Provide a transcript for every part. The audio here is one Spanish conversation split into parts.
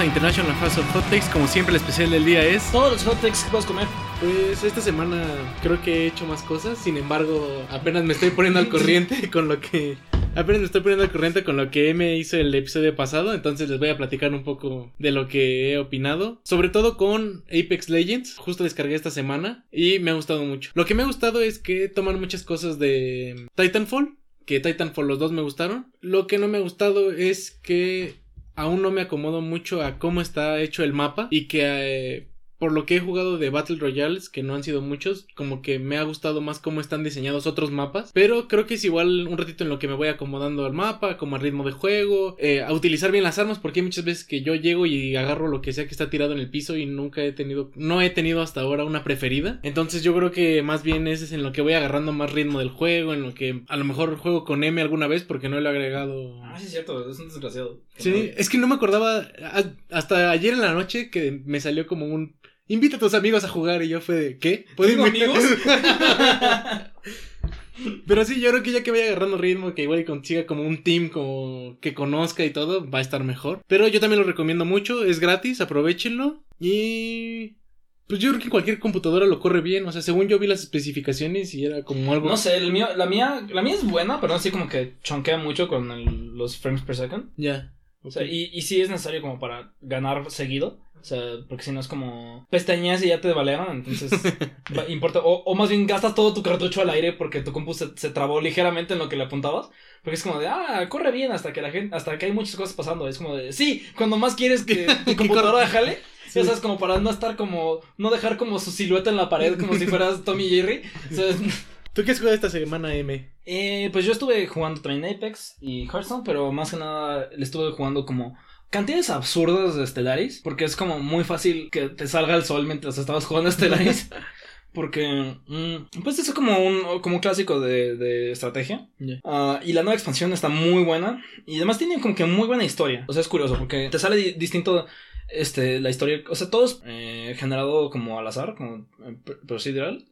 A International House of Hot Takes. Como siempre, el especial del día es. Todos los hot takes que puedes comer. Pues esta semana creo que he hecho más cosas. Sin embargo, apenas me estoy poniendo al corriente con lo que. Apenas me estoy poniendo al corriente con lo que me hizo el episodio pasado. Entonces les voy a platicar un poco de lo que he opinado. Sobre todo con Apex Legends. Justo descargué esta semana. Y me ha gustado mucho. Lo que me ha gustado es que toman muchas cosas de Titanfall. Que Titanfall los dos me gustaron. Lo que no me ha gustado es que aún no me acomodo mucho a cómo está hecho el mapa y que eh, por lo que he jugado de Battle Royales, que no han sido muchos, como que me ha gustado más cómo están diseñados otros mapas. Pero creo que es igual un ratito en lo que me voy acomodando al mapa, como al ritmo de juego, eh, a utilizar bien las armas, porque hay muchas veces que yo llego y agarro lo que sea que está tirado en el piso y nunca he tenido, no he tenido hasta ahora una preferida. Entonces yo creo que más bien ese es en lo que voy agarrando más ritmo del juego, en lo que a lo mejor juego con M alguna vez porque no lo he agregado. Ah, sí, es cierto, es un desgraciado. Sí, es que no me acordaba a- hasta ayer en la noche que me salió como un invita a tus amigos a jugar y yo fue de ¿qué? ¿Puedo ¿Tengo invitar- amigos? Pero sí, yo creo que ya que vaya agarrando ritmo, que igual consiga como un team como que conozca y todo, va a estar mejor. Pero yo también lo recomiendo mucho, es gratis, aprovechenlo y pues yo creo que en cualquier computadora lo corre bien, o sea, según yo vi las especificaciones y era como algo No sé, el mío, la mía, la mía es buena, pero así como que chonquea mucho con el- los frames per second. ya. O sea, y, y sí es necesario como para ganar seguido. O sea, porque si no es como pestañeas y ya te balearon, entonces va- importa. O, o más bien gastas todo tu cartucho al aire porque tu compu se, se trabó ligeramente en lo que le apuntabas. Porque es como de, ah, corre bien hasta que la gente, hasta que hay muchas cosas pasando. Es como de, sí, cuando más quieres que tu computadora jale. Sí. Ya sabes, como para no estar como, no dejar como su silueta en la pared como si fueras Tommy Jerry. O sea, ¿Tú qué has jugado esta semana, M? eh, pues yo estuve jugando también Apex y Hearthstone, pero más que nada le estuve jugando como cantidades absurdas de Stellaris, porque es como muy fácil que te salga el sol mientras estabas jugando Stellaris. Porque, mm, pues eso es como un, como un clásico de, de estrategia. Ah, y la nueva expansión está muy buena. Y además tiene como que muy buena historia. O sea, es curioso porque te sale di- distinto este, la historia. O sea, todo es eh, generado como al azar, como eh, pr- procedural.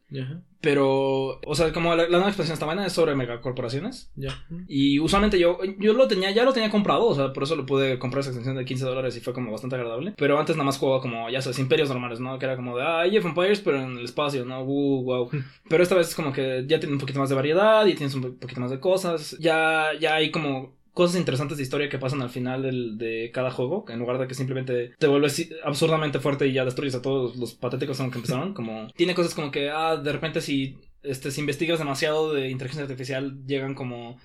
Pero, o sea, como la, la nueva expansión está buena, es sobre megacorporaciones. Ya. Y usualmente yo, yo lo tenía, ya lo tenía comprado, o sea, por eso lo pude comprar esa extensión de 15 dólares y fue como bastante agradable. Pero antes nada más jugaba como, ya sabes, imperios normales, ¿no? Que era como de, ah, Age of Empires, pero en el espacio, ¿no? Uh, wow. Pero esta vez es como que ya tiene un poquito más de variedad y tienes un po- poquito más de cosas. Ya, ya hay como cosas interesantes de historia que pasan al final del- de cada juego, en lugar de que simplemente te vuelves absurdamente fuerte y ya destruyes a todos los patéticos con que empezaron, como tiene cosas como que, ah, de repente si, este, si investigas demasiado de inteligencia artificial, llegan como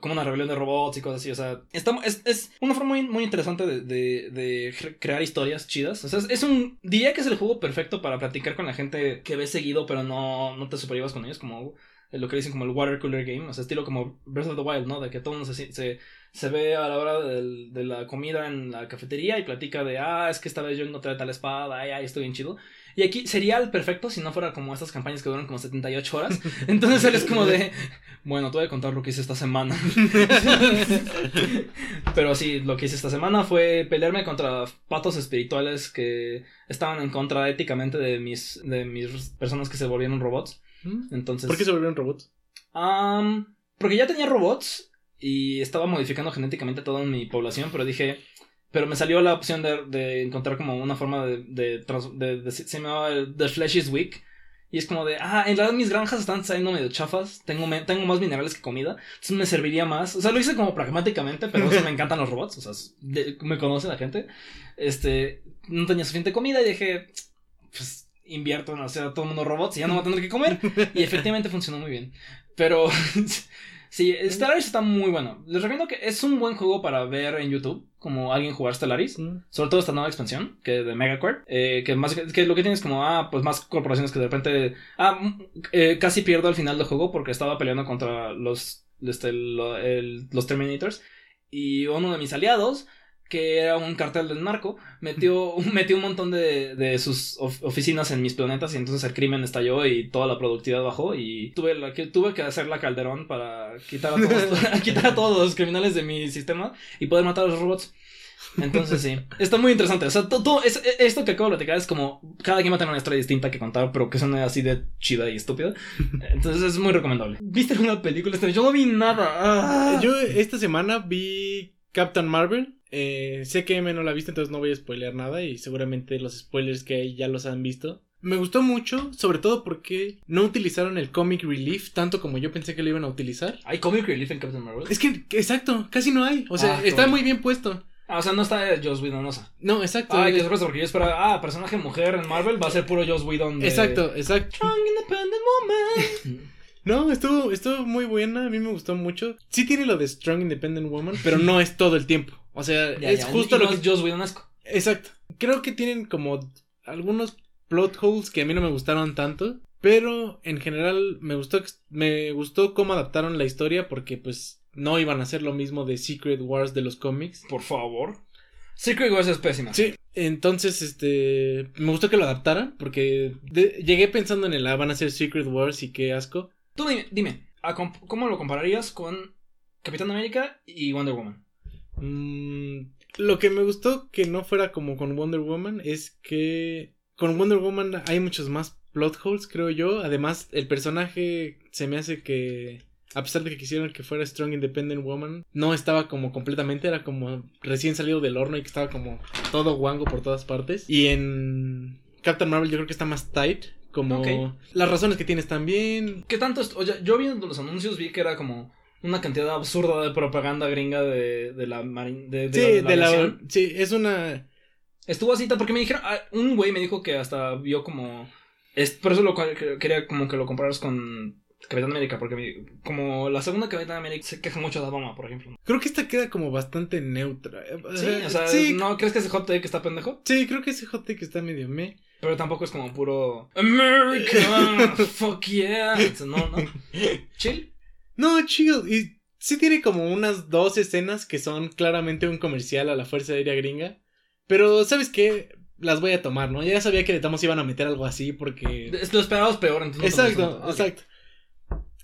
como una rebelión de robots y cosas así, o sea, está, es, es una forma muy, muy interesante de, de- de cre- crear historias chidas, o sea, es un, diría que es el juego perfecto para platicar con la gente que ves seguido, pero no, no te superivas con ellos, como lo que dicen como el water cooler game, o sea, estilo como Breath of the Wild, ¿no? De que todo el mundo se, se, se ve a la hora del- de la comida en la cafetería y platica de, ah, es que esta vez yo encontré tal espada, ay, ay, estoy bien chido. Y aquí sería el perfecto si no fuera como estas campañas que duran como 78 horas. Entonces él es como de, bueno, te voy a contar lo que hice esta semana. Pero sí, lo que hice esta semana fue pelearme contra patos espirituales que estaban en contra éticamente de mis, de mis personas que se volvieron robots. Entonces, ¿Por qué se volvieron robots? Am, porque ya tenía robots y estaba modificando genéticamente toda mi población, pero dije, pero me salió la opción de, de encontrar como una forma de, de, de- se llamaba The Flesh is Weak. Y es como de, ah, en realidad mis granjas están saliendo medio chafas, tengo, me- tengo más minerales que comida, entonces me serviría más. O sea, lo hice como pragmáticamente, pero eso me encantan los robots, o sea, me conoce la gente. Este, no tenía suficiente comida y dije, pues invierto en hacer a todo el mundo robots y ya no voy a tener que comer. Y efectivamente funcionó muy bien. Pero sí, Stellaris está muy bueno. Les recomiendo que es un buen juego para ver en YouTube, como alguien jugar Stellaris. Sobre todo esta nueva expansión, que de Megacore. Eh, que más que lo que tienes como, ah, pues más corporaciones que de repente. Ah, mm, eh, casi pierdo al final del juego porque estaba peleando contra los. Este, lo- el- los Terminators. Y uno de mis aliados que era un cartel del narco, metió, metió un montón de, de sus of- oficinas en mis planetas y entonces el crimen estalló y toda la productividad bajó y tuve, la, que, tuve que hacer la calderón para quitar a, todos, quitar a todos los criminales de mi sistema y poder matar a los robots. Entonces sí, está muy interesante. O sea, to- todo es- esto que acabo de platicar es como cada quien va a tener una historia distinta que contar, pero que suene así de chida y estúpida. Entonces es muy recomendable. ¿Viste una película? Yo no vi nada. Ah. Yo esta semana vi Captain Marvel. Eh, sé que M no la ha visto, entonces no voy a spoilear nada y seguramente los spoilers que hay ya los han visto. Me gustó mucho, sobre todo porque no utilizaron el comic relief tanto como yo pensé que lo iban a utilizar. ¿Hay comic relief en Captain Marvel? Es que, exacto, casi no hay. O sea, Ah, está cool. muy bien puesto. Ah, o sea, no está Joss Whedon, no exacto. Ay, qué eh, sorpresa, porque yo esperaba, ah, personaje mujer en Marvel va a ser puro Joss Whedon. de- Exacto, exacto. Strong Independent Woman. No, estuvo, estuvo muy buena, a mí me gustó mucho. Sí tiene lo de Strong Independent Woman, pero no es todo el tiempo. O sea, Ya, es ya, justo lo que... es Joss Whedonesco. Exacto. Creo que tienen como algunos plot holes que a mí no me gustaron tanto, pero en general me gustó me gustó cómo adaptaron la historia porque pues no iban a hacer lo mismo de Secret Wars de los cómics. Por favor. Secret Wars es pésima. Sí, entonces este me gustó que lo adaptaran porque de- llegué pensando en el ah, van a hacer Secret Wars y qué asco. Tú dime, dime ¿a comp- ¿cómo lo compararías con Capitán América y Wonder Woman? Mm, lo que me gustó que no fuera como con Wonder Woman es que con Wonder Woman hay muchos más plot holes, creo yo. Además, el personaje se me hace que, a pesar de que quisieron que fuera Strong Independent Woman, no estaba como completamente, era como recién salido del horno y que estaba como todo guango por todas partes. Y en Captain Marvel yo creo que está más tight. Como las razones que tienes también. ¿Qué tanto? est- Oye, yo viendo los anuncios vi que era como una cantidad absurda de propaganda gringa de, de la marin, de, de Sí, la, de de la, aviación. sí, es una Estuvo así, porque me dijeron, ah, un güey me dijo que hasta vio como, es, por eso lo cual- que- quería como que lo compararas con Capitán América, porque me- como la segunda Capitán América se queja mucho de Obama, por ejemplo. Creo que esta queda como bastante neutra. Sí, o sea, sí, ¿no crees que ese hot take está pendejo? sí, creo que ese hot take está medio me. Pero tampoco es como puro America, fuck yeah. No, no. Chill. No, chill. Y sí tiene como unas dos escenas que son claramente un comercial a la Fuerza Aérea Gringa. Pero, ¿sabes qué? Las voy a tomar, ¿no? Ya sabía que de Tamos iban a meter algo así porque... Lo esperabas peor, entonces. no Exacto, gustó.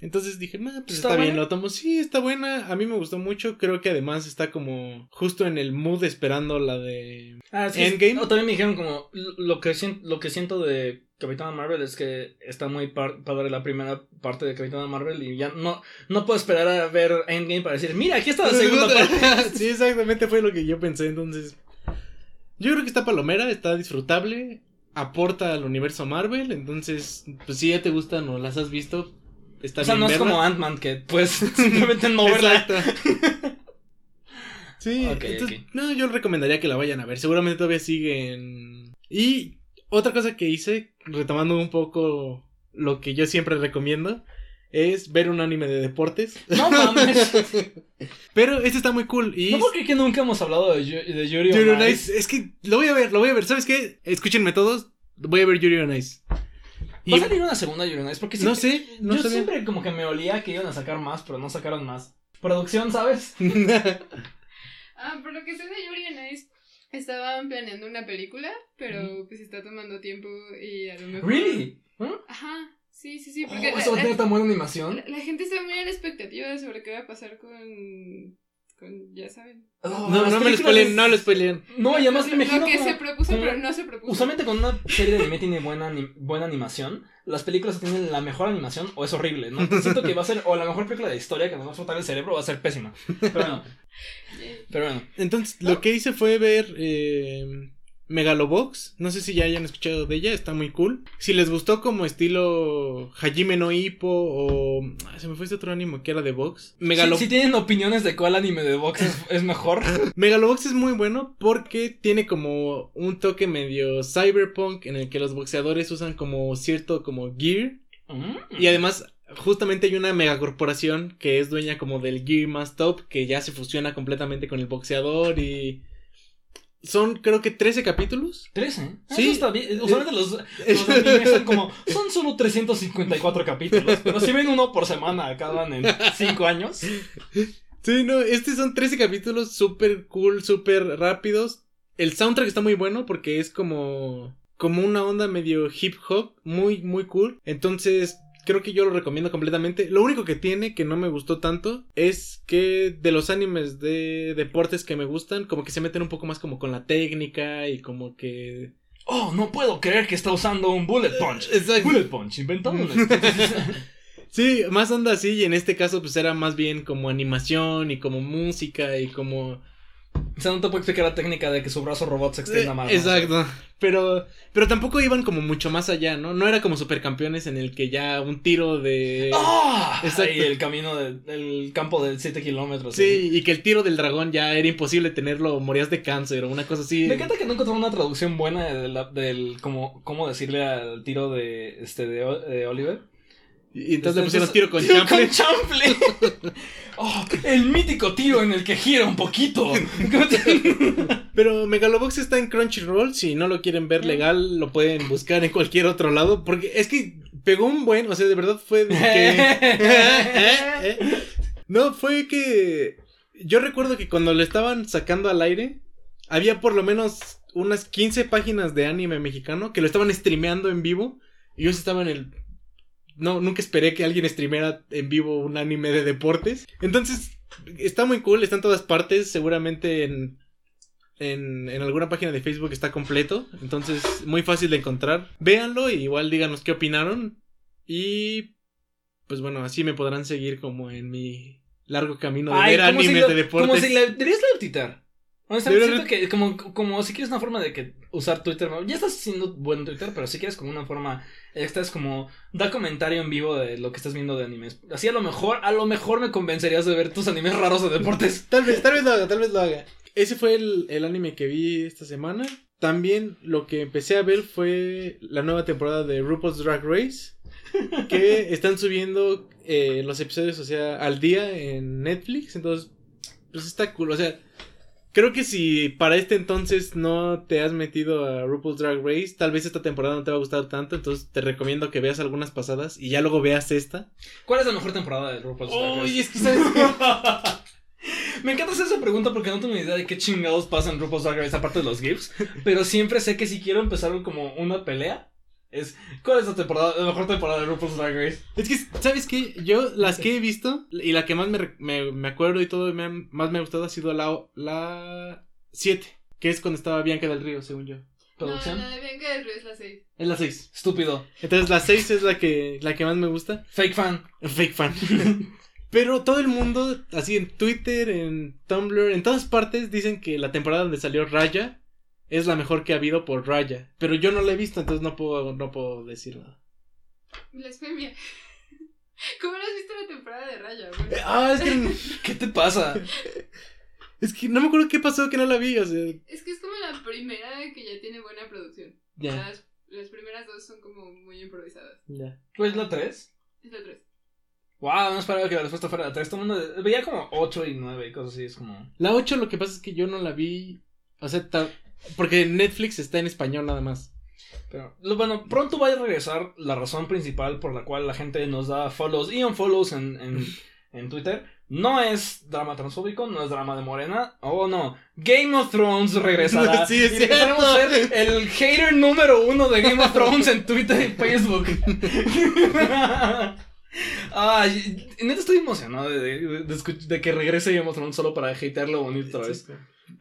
Entonces dije, "Ma, pues ¿Está está, bien, lo tomo. Sí, está buena. A mí me gustó mucho. Creo que además está como justo en el mood esperando la de... Ah, sí, Endgame. O también me dijeron como lo que, lo que siento de Capitán Marvel es que está muy padre la primera parte de Capitán Marvel y ya no, no puedo esperar a ver Endgame para decir, mira, aquí está la segunda parte. sí, exactamente fue lo que yo pensé. Entonces, yo creo que está palomera, está disfrutable, aporta al universo Marvel. Entonces, pues si ya te gustan o las has visto, está o sea, bien no es como Ant-Man que pues simplemente no verla. Exacto. sí, Ok, entonces, ok. no, yo recomendaría que la vayan a ver. Seguramente todavía siguen. Y otra cosa que hice, retomando un poco lo que yo siempre recomiendo, es ver un anime de deportes. No mames. Pero este está muy cool. Y No porque que nunca hemos hablado de, Yu- de Yuri on Yuri on Ice. Ice, Es que lo voy a ver, lo voy a ver. ¿Sabes qué? Escúchenme todos. Voy a ver Yuri on Ice. Y ¿Va a salir una segunda Yuri on Ice? Porque no siempre- sé, no yo sabía. siempre como que me olía que iban a sacar más, pero no sacaron más. Producción, ¿sabes? Ah, por lo que sé de Yuri on Ice, estaban planeando una película, pero pues está tomando tiempo y a lo mejor... ¿Really? ¿Mm? Ajá, sí, sí, sí, Oh, porque la, ¿Eso va a tener tan buena animación? la- la gente está muy a la expectativa sobre qué va a pasar con... con ya saben. Oh, no, no me lo es- no lo spoileen. No, y además lo, me lo imagino que como- se propuso, como- pero no se propuso. Usualmente cuando una serie de anime tiene buena, ani- buena animación, las películas que tienen la mejor animación o es horrible, ¿no? Siento que va a ser o la mejor película de historia que nos va a explotar el cerebro va a ser pésima. Pero bueno, pero bueno. Entonces, lo que hice fue ver eh, Megalobox. No sé si ya hayan escuchado de ella, está muy cool. Si les gustó como estilo Hajime no Ippo o. se me fue este otro anime que era de Box. Megalo- Si, si tienen opiniones de cuál anime de box es, es mejor. Megalobox es muy bueno porque tiene como un toque medio cyberpunk en el que los boxeadores usan como cierto como gear. Mm. Y además, justamente hay una megacorporación que es dueña como del gear más top que ya se fusiona completamente con el boxeador y. Son creo que 13 capítulos. 13. Sí. Eso está bien. Usualmente los, los animes son como. Son solo 354 capítulos. Pero si ven uno por semana, acaban en 5 años. Sí, no, estos son 13 capítulos súper cool, súper rápidos. El soundtrack está muy bueno porque es como como una onda medio hip hop, muy muy cool. Entonces, creo que yo lo recomiendo completamente. Lo único que tiene que no me gustó tanto es que de los animes de deportes que me gustan, como que se meten un poco más como con la técnica y como que Oh, no puedo creer que está usando un Bullet Punch. Exacto. Bullet Punch, inventado Sí, más onda así, y en este caso pues era más bien como animación y como música y como O sea, no te puedo explicar la técnica de que su brazo robot se extienda más. ¿no? Exacto. Pero, pero tampoco iban como mucho más allá, ¿no? No era como supercampeones en el que ya un tiro de. ¡Ah! Exacto. Y el camino de- del campo de 7 kilómetros. Sí, y que el tiro del dragón ya era imposible tenerlo, morías de cáncer o una cosa así. Me encanta que no encontraron una traducción buena de la- del cómo, cómo decirle al tiro de este de, de Oliver. Y entonces le pusieron tiro con tiro chample. chanfle. oh, el mítico tiro en el que gira un poquito. Pero Megalobox está en Crunchyroll. Si no lo quieren ver legal, lo pueden buscar en cualquier otro lado. Porque es que pegó un buen. O sea, de verdad fue de que. No, fue que. Yo recuerdo que cuando lo estaban sacando al aire, había por lo menos unas 15 páginas de anime mexicano que lo estaban streameando en vivo. Y yo estaba en el. No, nunca esperé que alguien streameara en vivo un anime de deportes. Entonces, está muy cool, está en todas partes. Seguramente en, en, en alguna página de Facebook está completo. Entonces, muy fácil de encontrar. Véanlo y igual díganos qué opinaron. Y pues bueno, así me podrán seguir como en mi largo camino de ver como si animes lo- de deportes. Como si la, deberías la. Honestamente, siento que como, como si quieres una forma de que usar Twitter, ya estás haciendo buen Twitter, pero si quieres como una forma extra es como da comentario en vivo de lo que estás viendo de animes. Así a lo mejor, a lo mejor me convencerías de ver tus animes raros de deportes. Tal vez, tal vez lo haga, tal vez lo haga. Ese fue el, el anime que vi esta semana. También lo que empecé a ver fue la nueva temporada de RuPaul's Drag Race. Que están subiendo eh, los episodios, o sea, al día en Netflix. Entonces, pues está cool. O sea, creo que si para este entonces no te has metido a RuPaul's Drag Race, tal vez esta temporada no te va a gustar tanto. Entonces, te recomiendo que veas algunas pasadas y ya luego veas esta. ¿Cuál es la mejor temporada de RuPaul's Drag Race? Uy, es que sabes Me encanta hacer esa pregunta porque no tengo ni idea de qué chingados pasa en RuPaul's Drag Race aparte de los GIFs. Pero siempre sé que si quiero empezar como una pelea, es ¿cuál es la temporada, la mejor temporada de RuPaul's Drag Race? Es que, ¿sabes qué? Yo, las que he visto, y la que más me, me, me acuerdo y todo, me, más me ha gustado ha sido la, la 7, que es cuando estaba Bianca del Río, según yo. ¿Producción? No, la de Bianca del Río es la 6. Es la 6. Estúpido. Entonces la 6 es la que, la que más me gusta. Fake fan. Fake fan. Pero todo el mundo, así en Twitter, en Tumblr, en todas partes, dicen que la temporada donde salió Raya es la mejor que ha habido por Raya. Pero yo no la he visto, entonces no puedo, no puedo decir nada. Blasfemia. ¿Cómo no has visto la temporada de Raya? güey? Eh, Ah, es que, ¿Qué te pasa? es que no me acuerdo qué pasó que no la vi, o sea, Es que es como la primera que ya tiene buena producción. ya. Las, las primeras dos son como muy improvisadas. Ya. ¿Cuál es la 3? Es la 3. Wow, no esperaba que la respuesta fuera la 3. Todo el mundo veía como 8 y 9 y cosas así. Es como. La 8 lo que pasa es que yo no la vi. O sea, ta- porque Netflix está en español nada más. Pero bueno, pronto va a regresar la razón principal por la cual la gente nos da follows y unfollows en, en, en Twitter. No es drama transfóbico, no es drama de Morena. Oh no, Game of Thrones regresará. Sí, es y cierto. ser el hater número uno de Game of Thrones en Twitter y Facebook. Ay, neta estoy emocionado de, de- de escuch- de que regrese Game of Thrones solo para hatearlo bonito otra vez.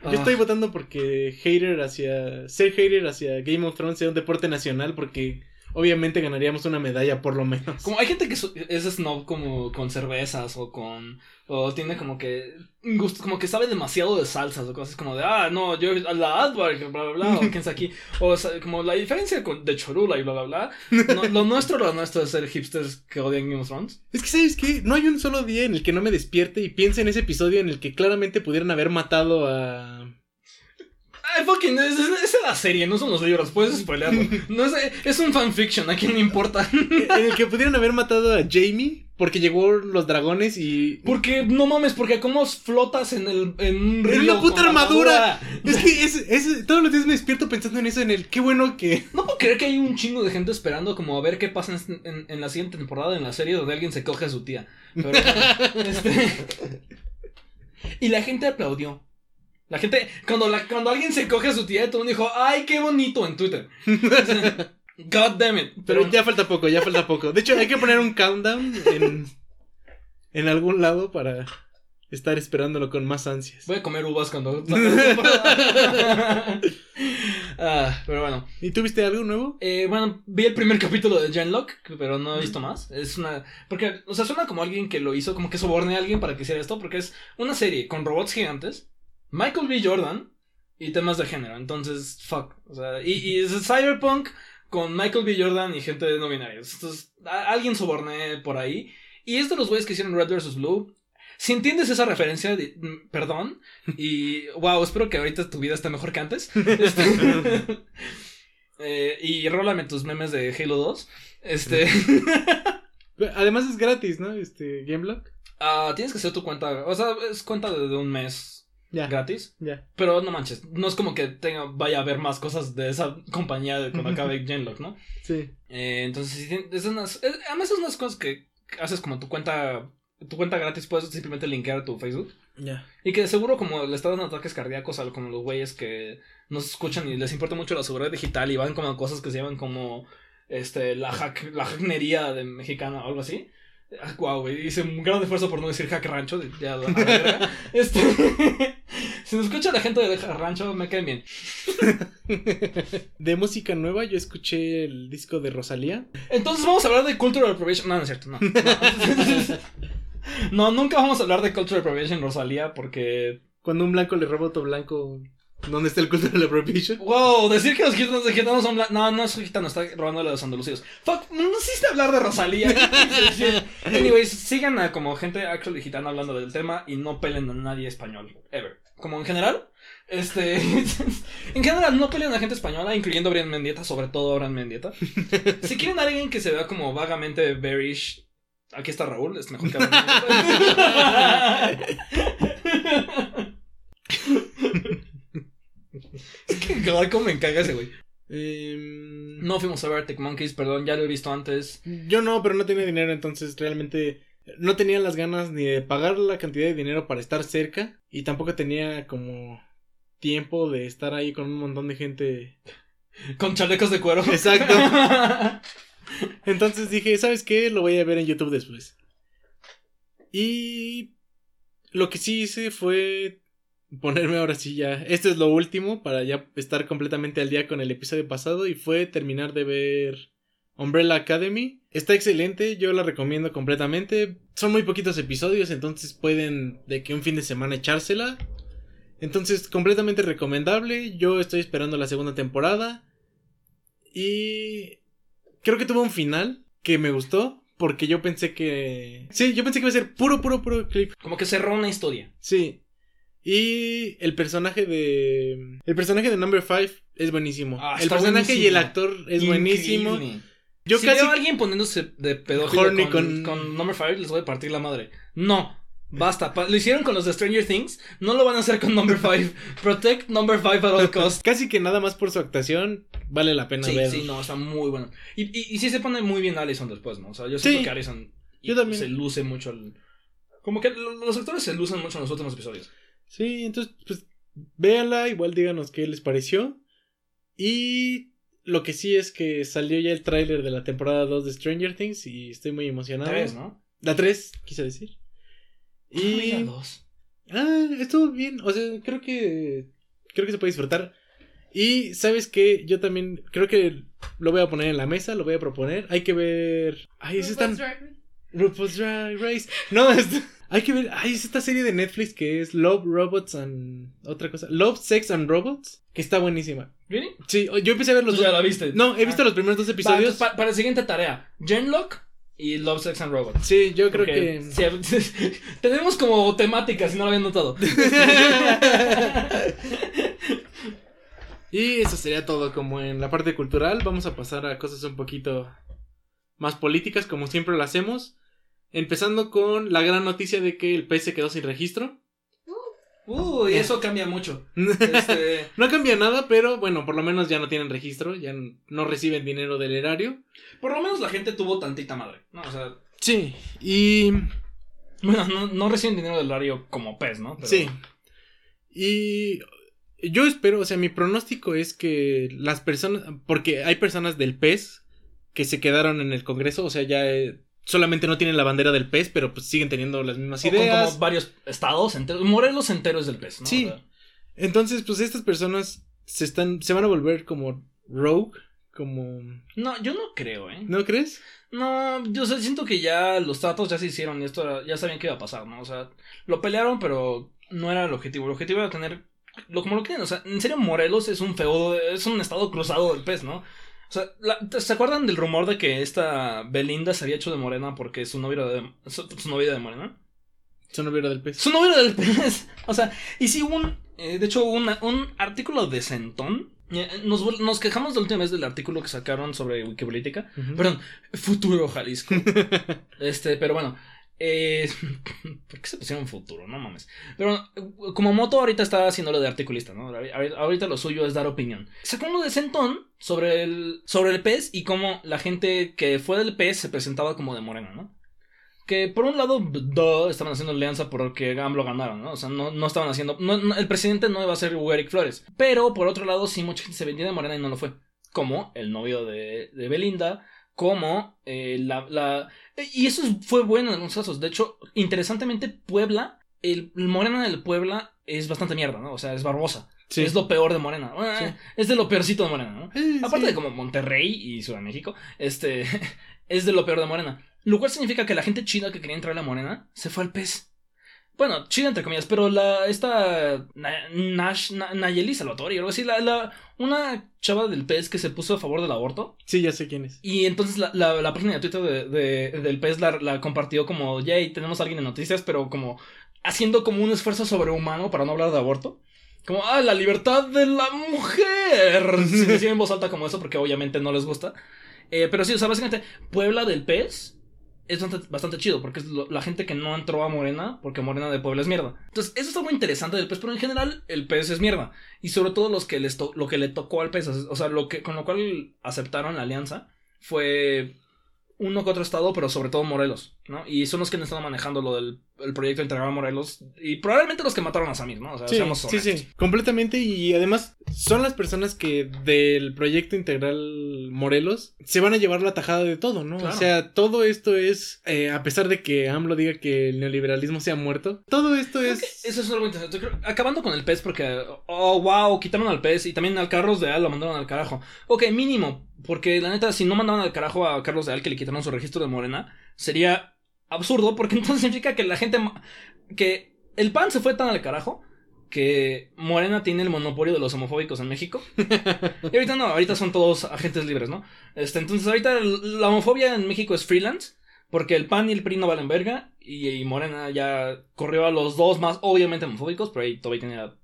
Yo estoy votando porque hater hacia. Ser hater hacia Game of Thrones sea un deporte nacional porque obviamente ganaríamos una medalla por lo menos. Como hay gente que es snob como con cervezas o con o tiene como que gusto, como que sabe demasiado de salsas o cosas como de ah no yo la Advar bla bla bla o quién sabe aquí o sea, como la diferencia con, de Chorula y bla bla bla No, lo nuestro lo nuestro es ser hipsters que odian Game of Thrones Es que, ¿sabes qué? No hay un solo día en el que no me despierte y piense en ese episodio en el que claramente pudieran haber matado a. Ay, fucking, es, la serie, no son los libros, puedes spoilearlo. No es, es un fanfiction, a quién le importa. en el que pudieran haber matado a Jamie porque llegó los dragones y. Porque, no mames, porque cómo flotas en el en un río ¡En una puta armadura! Es que es, es- todos los días me despierto pensando en eso, en el qué bueno que. No puedo creer que hay un chingo de gente esperando como a ver qué pasa en, en- en la siguiente temporada en la serie donde alguien se coge a su tía. Pero, este- Y la gente aplaudió. La gente, cuando, la, cuando alguien se coge a su tía, todo el mundo dijo, ¡ay, qué bonito! en Twitter. God damn it. Pero ya falta poco, ya falta poco. De hecho, hay que poner un countdown en, en algún lado para estar esperándolo con más ansias. Voy a comer uvas cuando. Ah, pero bueno. ¿Y tú viste algo nuevo? Eh, bueno, vi el primer capítulo de Genlock, pero no he visto más. Es una. Porque, o sea, suena como alguien que lo hizo, como que soborné a alguien para que hiciera esto, porque es una serie con robots gigantes. Michael B. Jordan y temas de género. Entonces, fuck. O sea, y, y es Cyberpunk con Michael B. Jordan y gente de no binarios. Entonces, a- alguien soborné por ahí. Y es de los güeyes que hicieron Red vs. Blue. Si entiendes esa referencia, mm, perdón. Y wow, espero que ahorita tu vida esté mejor que antes. Este, eh, y rólame tus memes de Halo 2. Este. Además es gratis, ¿no? Este, Gamelock. ah, tienes que hacer tu cuenta. O sea, es cuenta de, de un mes Gratis. Pero no manches, no es como que tenga, vaya a haber más cosas de esa compañía de cuando acabe Genlock, ¿no? Sí. Eh, entonces, es unas, es- además es unas cosas que haces como tu cuenta, tu cuenta gratis, puedes simplemente linkear a tu Facebook. Ya. Y que de seguro como le está dando ataques cardíacos a como los güeyes que nos escuchan y les importa mucho la seguridad digital y van como a cosas que se llaman como este la hack, la hacknería de mexicana o algo así. Ah, Guau, güey, hice un gran esfuerzo por no decir hack rancho. de- ya, a la verga. este, si nos escucha la gente de hack rancho, me caen bien. De música nueva, yo escuché el disco de Rosalía. Entonces vamos a hablar de cultural appropriation. No, no es cierto, no. No, No, nunca vamos a hablar de cultural appropriation Rosalía porque Cuando un blanco le roba a otro blanco, ¿dónde está el cultural appropriation? Wow, decir que los gitanos, los gitanos son bla- No, no es gitano, está robándole a los andalucíos. Fuck, no hiciste hablar de Rosalía. Anyways, sigan a como gente actually gitana hablando del tema y no pelen a nadie español. Ever. Como en general. Este. en general, no peleen a gente española, incluyendo a Brian Mendieta, sobre todo a Brian Mendieta. Si quieren a alguien que se vea como vagamente bearish. Aquí está Raúl, es mejor que Brian Mendieta. Es que, me encaga ese güey. Em, No fuimos a ver Arctic Monkeys, perdón, ya lo he visto antes. Yo no, pero no tenía dinero, entonces realmente no tenía las ganas ni de pagar la cantidad de dinero para estar cerca y tampoco tenía como tiempo de estar ahí con un montón de gente. Con chalecos de cuero. Exacto. Entonces dije, ¿sabes qué? Lo voy a ver en YouTube después. Y lo que sí hice fue ponerme ahora sí ya. Esto es lo último para ya estar completamente al día con el episodio pasado y fue terminar de ver Umbrella Academy. Está excelente, yo la recomiendo completamente. Son muy poquitos episodios, entonces pueden de que un fin de semana echársela. Entonces, completamente recomendable. Yo estoy esperando la segunda temporada. Y creo que tuvo un final que me gustó. Porque yo pensé que. Sí, yo pensé que iba a ser puro, puro, puro clip. Como que cerró una historia. Sí. Y el personaje de. El personaje de Number 5 es buenísimo. Ah, el personaje y el actor es buenísimo. Yo si casi. veo a alguien poniéndose de pedófilo con, con- con Number 5, les voy a partir la madre. No. Basta. Lo hicieron con los de Stranger Things. No lo van a hacer con Number 5. Protect Number 5 at all costs. Casi que nada más por su actuación vale la pena Sí, ver. sí, no, está muy bueno. Y, y, y sí se pone muy bien Allison después, ¿no? O sea, yo siento Sí. que Allison y- Yo también. se luce mucho. el- Como que lo- los actores se lucen mucho en los últimos episodios. Sí, entonces, pues, véanla, igual díganos qué les pareció. Y lo que sí es que salió ya el tráiler de la temporada 2 de Stranger Things y estoy muy emocionado. Tres, ¿no? La 3, quise decir. Y... Y... dos. Ah, estuvo bien, o sea, creo que... Creo que se puede disfrutar. Y, ¿sabes qué? Yo también creo que lo voy a poner en la mesa, lo voy a proponer. Hay que ver... Ay, es RuPaul's tan... Drag Race. RuPaul's Drag Race. No, es- hay que ver. Ay, es esta serie de Netflix que es Love, Robots and. Otra cosa. Love, Sex and Robots. Que está buenísima. ¿Really? Sí, yo empecé a ver los Tú ya dos. la viste. No, he visto Ah. los primeros dos episodios. pa- para la siguiente tarea, Genlock y Love, Sex and Robots. Sí, yo creo que. sí, tenemos como temática, si no lo habían notado. y eso sería todo. Como en la parte cultural, vamos a pasar a cosas un poquito más políticas, como siempre lo hacemos. Empezando con la gran noticia de que el PS quedó sin registro. Uy, eso cambia mucho. Este, No cambia nada, pero bueno, por lo menos ya no tienen registro, ya no reciben dinero del erario. por lo menos la gente tuvo tantita madre. No, o sea, Sí, y bueno, no, no reciben dinero del horario como pez, ¿no? Pero- sí. Y yo espero, o sea, mi pronóstico es que las personas, porque hay personas del PES que se quedaron en el Congreso, o sea, ya eh, solamente no tienen la bandera del PES, pero pues siguen teniendo las mismas O con ideas. como varios estados enteros. Morelos enteros del pez, ¿no? Sí. O sea, Entonces, pues estas personas se están, se van a volver como rogue, como, no, yo no creo, ¿eh? ¿no crees? No, yo o sea, siento que ya los tratos ya se hicieron y esto era- ya sabían que iba a pasar, ¿no? O sea, lo pelearon, pero no era el objetivo. El objetivo era tener lo, como lo quieren. O sea, en serio, Morelos es un feudo, es un estado cruzado del pez, ¿no? O sea, la- ¿se acuerdan del rumor de que esta Belinda se había hecho de morena porque su novio era de, su, su novio era de morena? Eso no hubiera del pez. Su novio era del pez. O sea, y sí hubo un, eh, de hecho, una- un artículo de Centón. Eh, Nos, nos quejamos la última vez del artículo que sacaron sobre Wikipolítica. Ujú. Perdón, Futuro Jalisco. este, pero bueno. Eh, ¿Por qué se pusieron futuro? No mames. Pero como Moto ahorita está haciendo lo de articulista, ¿no? Ahori- Ahorita lo suyo es dar opinión. Sacó uno de Centón sobre el, sobre el pez y cómo la gente que fue del pez se presentaba como de morena, ¿no? Que por un lado, estaban haciendo alianza porque AMLO ganaron, ¿no? O sea, no, no estaban haciendo. no- el presidente no iba a ser Hugo Flores. Pero por otro lado, sí, mucha gente se vendía de morena y no lo fue. Como el novio de, de Belinda, como eh, la. Y eso fue bueno en algunos casos. De hecho, interesantemente, Puebla, el, el morena del Puebla es bastante mierda, ¿no? O sea, es Barbosa. Sí. Es lo peor de Morena. Sí. Es de lo peorcito de Morena, ¿no? Aparte de como Monterrey y Ciudad de México, este es de lo peor de Morena. Lo cual significa que la gente chida que quería entrar a la Morena se fue al pez. Bueno, chida entre comillas, pero la esta Na- Nash Na- Nayeli Salvatore o algo así, la, la una chava del pez que se puso a favor del aborto Sí, ya sé quién es. y entonces la, la, la página de Twitter de, de- del pez la, la compartió como, yay, tenemos a alguien en noticias, pero como haciendo como un esfuerzo sobrehumano para no hablar de aborto. Como, ah, la libertad de la mujer. Sin decir en voz alta como eso, porque obviamente no les gusta. Eh, pero sí, o sea, básicamente, Puebla del pez es bastante, chido, porque es la gente que no entró a Morena, porque Morena de Puebla es mierda. Entonces, eso está muy interesante del pez, pero en general, el pez es mierda. Y sobre todo los que les lo que le tocó al pez, o sea, lo que, con lo cual aceptaron la alianza, fue uno que otro estado, pero sobre todo Morelos, ¿no? Y son los que han estado manejando lo del el proyecto integral a Morelos, y probablemente los que mataron a Samir, ¿no? O sea, Sí, seamos sí, honestos. sí, completamente. Y además son las personas que del proyecto integral Morelos se van a llevar la tajada de todo, ¿no? Claro. O sea, todo esto es, eh, a pesar de que AMLO diga que el neoliberalismo se ha muerto, todo esto Creo es... Eso es algo interesante. Creo- acabando con el pez, porque, oh, wow, quitaron al pez y también al Carlos de Al lo mandaron al carajo. Ok, mínimo, porque la neta, si no mandaban al carajo a Carlos de Al que le quitaron su registro de Morena, sería absurdo, porque entonces significa que la gente. que el PAN se fue tan al carajo que Morena tiene el monopolio de los homofóbicos en México. Y ahorita no, ahorita son todos agentes libres, ¿no? Este, entonces ahorita la homofobia en México es freelance. Porque el PAN y el PRI no valen verga. Y, y Morena ya corrió a los dos más obviamente homofóbicos. Pero ahí todavía tenía.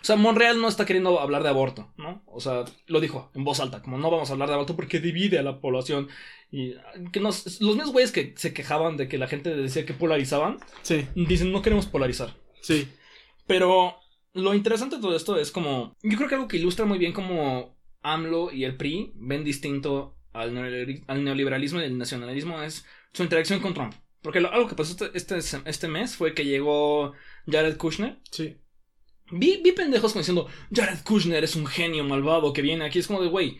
O sea, Monreal no está queriendo hablar de aborto, ¿no? O sea, lo dijo en voz alta. Como no vamos a hablar de aborto porque divide a la población. Y que nos, los mismos güeyes que se quejaban de que la gente decía que polarizaban. Sí, Dicen no queremos polarizar. sí. Pero lo interesante de todo esto es como. Yo creo que algo que ilustra muy bien como AMLO y el PRI ven distinto al, neoliber- al neoliberalismo y el nacionalismo es su interacción con Trump. Porque lo- algo que pasó este, este, este mes fue que llegó Jared Kushner. Sí. Vi, vi pendejos como diciendo: Jared Kushner es un genio malvado que viene aquí. Es como de, güey,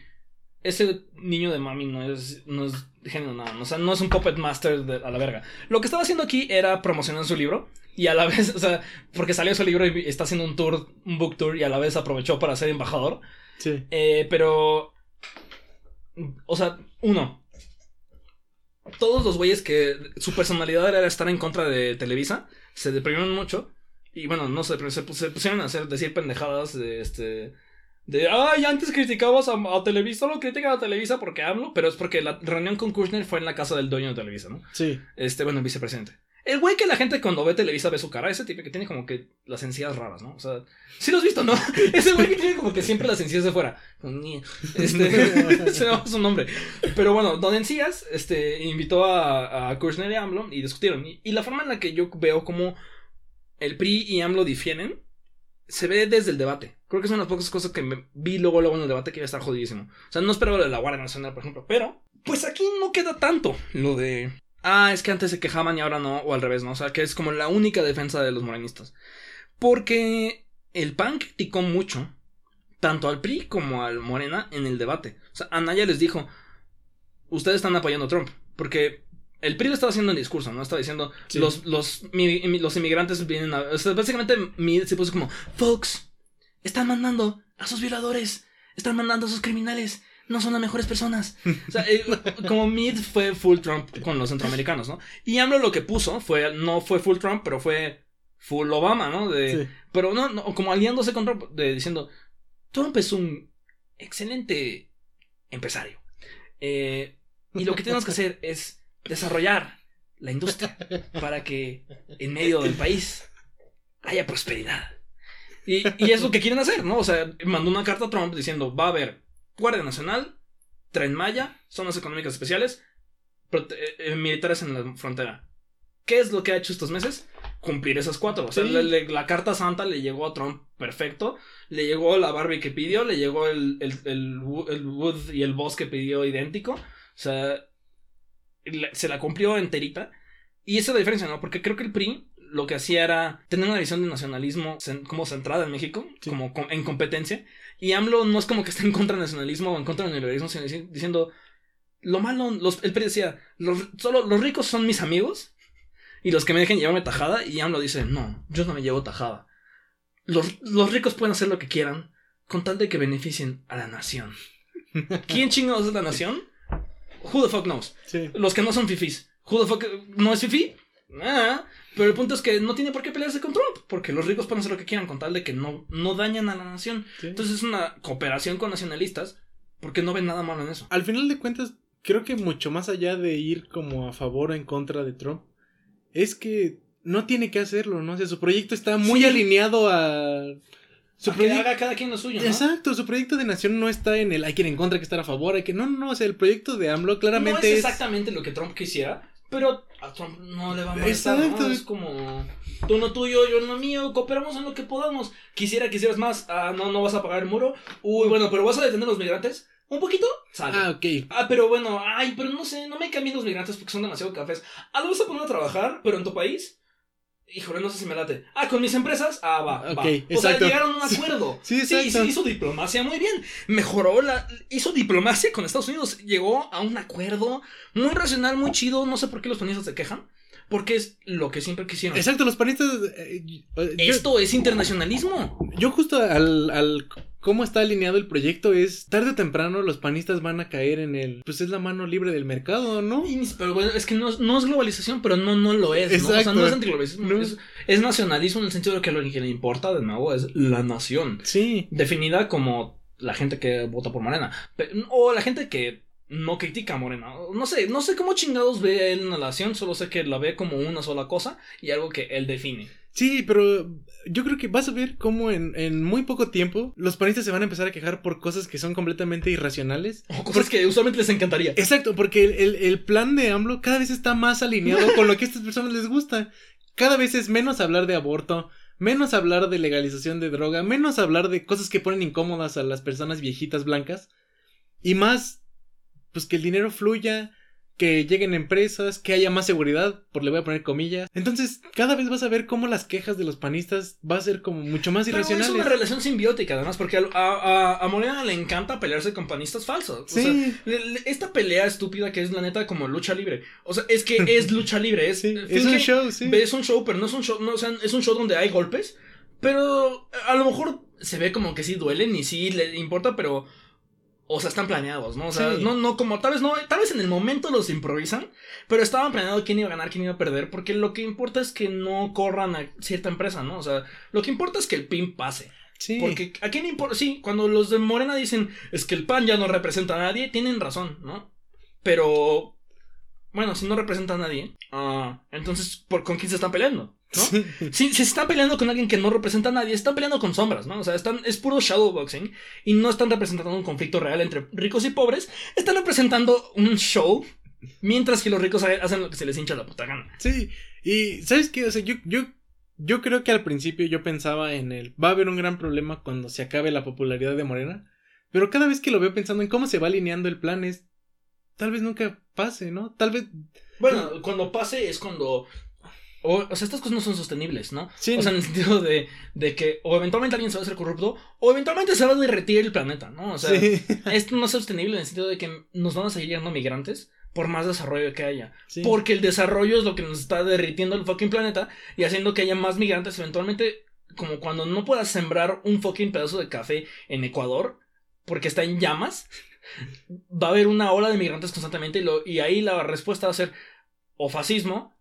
ese niño de mami no es, no es genio nada. O sea, no es un puppet master de- a la verga. Lo que estaba haciendo aquí era promocionar su libro. Y a la vez, o sea, porque salió su libro y está haciendo un tour, un book tour, y a la vez aprovechó para ser embajador. Sí. Eh, pero. O sea, uno. Todos los güeyes que su personalidad era estar en contra de Televisa se deprimieron mucho. Y bueno, no sé, pero se, pus- se pusieron a hacer, decir pendejadas de este. De, ay, antes criticabas a, a Televisa, solo critican a Televisa porque hablo, pero es porque la reunión con Kushner fue en la casa del dueño de Televisa, ¿no? Sí. Este, bueno, el vicepresidente. El güey que la gente cuando ve Televisa ve su cara, ese tipo que tiene como que las encías raras, ¿no? O sea, sí lo has visto, ¿no? Ese güey que tiene como que siempre las encías de fuera. Este, se va su nombre. Pero bueno, Don Encías, este, invitó a, a Kushner y AMLO y discutieron. Y, y la forma en la que yo veo como el PRI y AMLO difieren se ve desde el debate. Creo que es una de las pocas cosas que vi luego, luego en el debate que iba a estar jodidísimo. O sea, no esperaba lo de la Guardia Nacional, por ejemplo. Pero, pues aquí no queda tanto lo de. Ah, es que antes se quejaban y ahora no, o al revés, ¿no? O sea, que es como la única defensa de los morenistas. Porque el PAN criticó mucho, tanto al PRI como al Morena, en el debate. O sea, Anaya les dijo: Ustedes están apoyando a Trump. Porque el PRI lo estaba haciendo en discurso, ¿no? Estaba diciendo: Sí. los, los, mi- mi- los inmigrantes vienen a. O sea, básicamente Mid se puso como: Folks, están mandando a sus violadores, están mandando a sus criminales. No son las mejores personas. O sea, eh, como Mid fue full Trump con los centroamericanos, ¿no? Y AMLO lo que puso fue, no fue full Trump, pero fue full Obama, ¿no? De, Sí. Pero no, no, como aliándose con Trump, de, diciendo, Trump es un excelente empresario. Eh, y lo que tenemos que hacer es desarrollar la industria para que en medio del país haya prosperidad. Y, y es lo que quieren hacer, ¿no? O sea, mandó una carta a Trump diciendo, va a haber Guardia Nacional, Tren Maya, zonas económicas especiales, prote- eh, militares en la frontera. ¿Qué es lo que ha hecho estos meses? Cumplir esas cuatro. O sea, Sí. le- le- la carta santa le llegó a Trump perfecto. Le llegó la Barbie que pidió, le llegó el, el, el, el Wood y el Boss que pidió idéntico. O sea, la- se la cumplió enterita. Y esa es la diferencia, ¿no? Porque creo que el PRI lo que hacía era tener una visión de nacionalismo como centrada en México, Sí. como com- en competencia. Y AMLO no es como que esté en contra del nacionalismo o en contra del neoliberalismo, sino dici- diciendo, lo malo, los, el PRI decía, los, solo los ricos son mis amigos y los que me dejen llevarme tajada. Y AMLO dice, no, yo no me llevo tajada. Los, los ricos pueden hacer lo que quieran con tal de que beneficien a la nación. ¿Quién chingados es la nación? Who the fuck knows? Sí. Los que no son fifís. Who the fuck no es fifí? Ah, pero el punto es que no tiene por qué pelearse con Trump, porque los ricos pueden hacer lo que quieran con tal de que no, no dañan a la nación. sí. Entonces es una cooperación con nacionalistas, porque no ven nada malo en eso. Al final de cuentas, creo que mucho más allá de ir como a favor o en contra de Trump, es que no tiene que hacerlo, ¿no? O sea, su proyecto está muy Sí. alineado a... Su que proyecto... haga cada quien lo suyo, ¿no? Exacto, su proyecto de nación no está en el hay que ir en contra, hay que estar a favor, hay que... No, no, no, o sea, el proyecto de AMLO No claramente es es... exactamente lo que Trump quisiera, pero a Trump no le va a molestar, Exacto. ¿no? Es como tú no tuyo, yo no mío, cooperamos en lo que podamos. Quisiera, quisieras más, ah, no, no vas a pagar el muro. Uy, bueno, pero vas a detener a los migrantes. Un poquito, sale. Ah, ok. Ah, pero bueno, ay, pero no sé, no me cambien los migrantes porque son demasiado cafés. Ah, lo vas a poner a trabajar, pero en tu país. Híjole, no sé si me late. Ah, con mis empresas. Ah, va. va. Ok, O exacto. sea, llegaron a un acuerdo. Sí, Sí, sí, hizo diplomacia muy bien. Mejoró la. Hizo diplomacia con Estados Unidos. Llegó a un acuerdo muy racional, muy chido. No sé por qué los panistas se quejan. Porque es lo que siempre quisieron. Exacto, los panistas... eh, yo- Esto es internacionalismo. Yo justo al, al cómo está alineado el proyecto es tarde o temprano los panistas van a caer en el pues es la mano libre del mercado, ¿no? Pero bueno, es que no, es- no es globalización, pero no, no lo es, ¿no? O sea, no es antiglobalismo. No. Es, es nacionalismo en el sentido de que lo que le importa, de nuevo, es la nación. Sí. Definida como la gente que vota por Morena. O la gente que no critica a Morena. No sé, no sé cómo chingados ve él la nación, solo sé que la ve como una sola cosa y algo que él define. Sí, pero yo creo que vas a ver cómo en, en muy poco tiempo los panistas se van a empezar a quejar por cosas que son completamente irracionales. O cosas que usualmente les encantaría. Exacto, porque el, el- el plan de AMLO cada vez está más alineado con lo que a estas personas les gusta. Cada vez es menos hablar de aborto, menos hablar de legalización de droga, menos hablar de cosas que ponen incómodas a las personas viejitas blancas y más, pues que el dinero fluya, que lleguen empresas, que haya más seguridad, por le voy a poner comillas. Entonces, cada vez vas a ver cómo las quejas de los panistas va a ser como mucho más Pero es irracionales. una relación simbiótica, además, porque a, a, a Morena le encanta pelearse con panistas falsos. O sea, Sí, le- le- esta pelea estúpida que es la neta como lucha libre. O sea, es que es lucha libre. Es, sí, es un show, sí. Es un show, pero no es un show, no, o sea, es un show donde hay golpes, pero a lo mejor se ve como que sí duelen y sí le importa, pero o sea, están planeados, ¿no? O sea, Sí. no no como tal vez no, tal vez en el momento los improvisan, pero estaban planeando quién iba a ganar, quién iba a perder, porque lo que importa es que no corran a cierta empresa, ¿no? O sea, lo que importa es que el PIN pase. Sí. Porque a quién importa, sí, cuando los de Morena dicen es que el PAN ya no representa a nadie, tienen razón, ¿no? Pero bueno, si no representa a nadie, ah, entonces ¿por con quién se están peleando? ¿No? Sí. Si, si se están peleando con alguien que no representa a nadie, están peleando con sombras, ¿no? O sea, están, es puro shadowboxing y no están representando un conflicto real entre ricos y pobres, están representando un show mientras que los ricos ha- hacen lo que se les hincha la puta gana. Sí, y ¿sabes qué? O sea, yo, yo, yo creo que al principio yo pensaba en el, va a haber un gran problema cuando se acabe la popularidad de Morena, pero cada vez que lo veo pensando en cómo se va alineando el plan es, tal vez nunca pase, ¿no? Tal vez, Bueno, cuando pase es cuando... O, o sea, estas cosas no son sostenibles, ¿no? sí, O sea, en el sentido de, de que o eventualmente alguien se va a hacer corrupto o eventualmente se va a derretir el planeta, ¿no? O sea, sí, esto no es sostenible en el sentido de que nos van a seguir llegando migrantes por más desarrollo que haya. sí. Porque el desarrollo es lo que nos está derritiendo el fucking planeta y haciendo que haya más migrantes eventualmente, como cuando no puedas sembrar un fucking pedazo de café en Ecuador porque está en llamas, va a haber una ola de migrantes constantemente y, lo, y ahí la respuesta va a ser o fascismo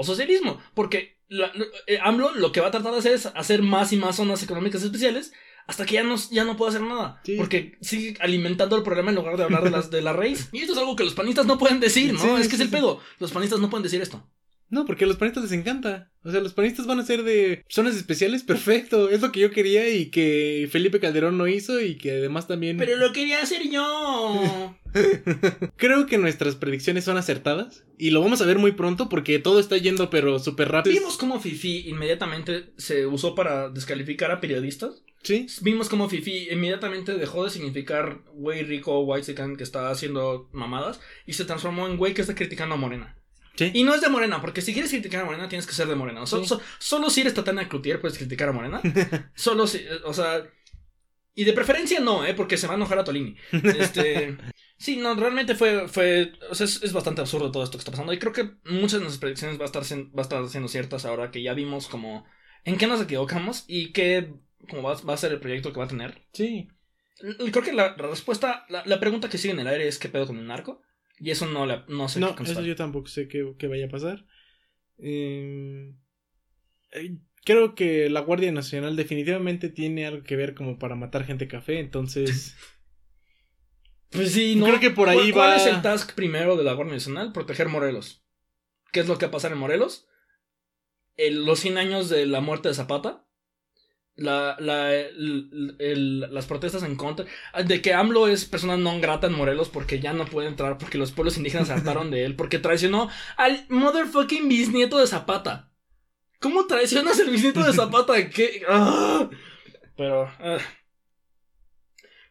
o socialismo. Porque la- eh, AMLO lo que va a tratar de hacer es hacer más y más zonas económicas especiales hasta que ya no, ya no puede hacer nada. Sí. Porque sigue alimentando el problema en lugar de hablar de, las, de la raíz. Y esto es algo que los panistas no pueden decir, ¿no? Sí, es que sí, es el pedo. Los panistas no pueden decir esto. No, porque a los panistas les encanta. O sea, los panistas van a ser de zonas especiales, perfecto. Es lo que yo quería y que Felipe Calderón no hizo y que además también... Pero lo quería hacer yo. Creo que nuestras predicciones son acertadas y lo vamos a ver muy pronto porque todo está yendo pero súper rápido. Vimos cómo Fifi inmediatamente se usó para descalificar a periodistas. Sí, Vimos cómo Fifi inmediatamente dejó de significar güey rico, white que está haciendo mamadas y se transformó en güey que está criticando a Morena. Sí. Y no es de Morena, porque si quieres criticar a Morena tienes que ser de Morena. So- Sí. so- solo si eres Tatana Cloutier puedes criticar a Morena. solo si, eh, o sea, y de preferencia no, ¿eh? Porque se va a enojar a Tolini. Este, sí, no, realmente fue, fue, o sea, es, es bastante absurdo todo esto que está pasando. Y creo que muchas de nuestras predicciones va a estar, va a estar siendo ciertas ahora que ya vimos como en qué nos equivocamos y qué como va, va a ser el proyecto que va a tener. Sí. Creo que la, respuesta, la, la pregunta que sigue en el aire es qué pedo con un narco. Y eso no, la, no sé No, qué eso yo tampoco sé qué, qué vaya a pasar. Eh, eh, creo que la Guardia Nacional definitivamente tiene algo que ver como para matar gente café, entonces... Pues sí, no. Creo que por ahí ¿Cuál- ¿Cuál va- es el task primero de la Guardia Nacional? Proteger Morelos. ¿Qué es lo que va a pasar en Morelos? El- los 100 años de la muerte de Zapata. La, la, el- el- las protestas en contra de que AMLO es persona non grata en Morelos porque ya no puede entrar porque los pueblos indígenas se hartaron de él porque traicionó al motherfucking bisnieto de Zapata. ¿Cómo traicionas al bisnieto de Zapata? ¿Qué? ¡Ah! Pero... ah.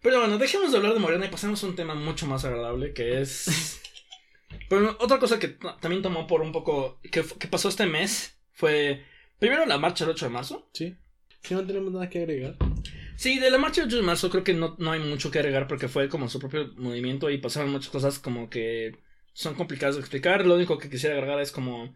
Pero bueno, dejemos de hablar de Morena y pasemos a un tema mucho más agradable que es... Pero otra cosa que también tomó por un poco... Que pasó este mes fue... Primero la marcha del 8 de marzo. Sí. Si no tenemos nada que agregar. Sí, de la marcha del 8 de marzo creo que no, no hay mucho que agregar porque fue como su propio movimiento y pasaron muchas cosas como que son complicadas de explicar. Lo único que quisiera agregar es como...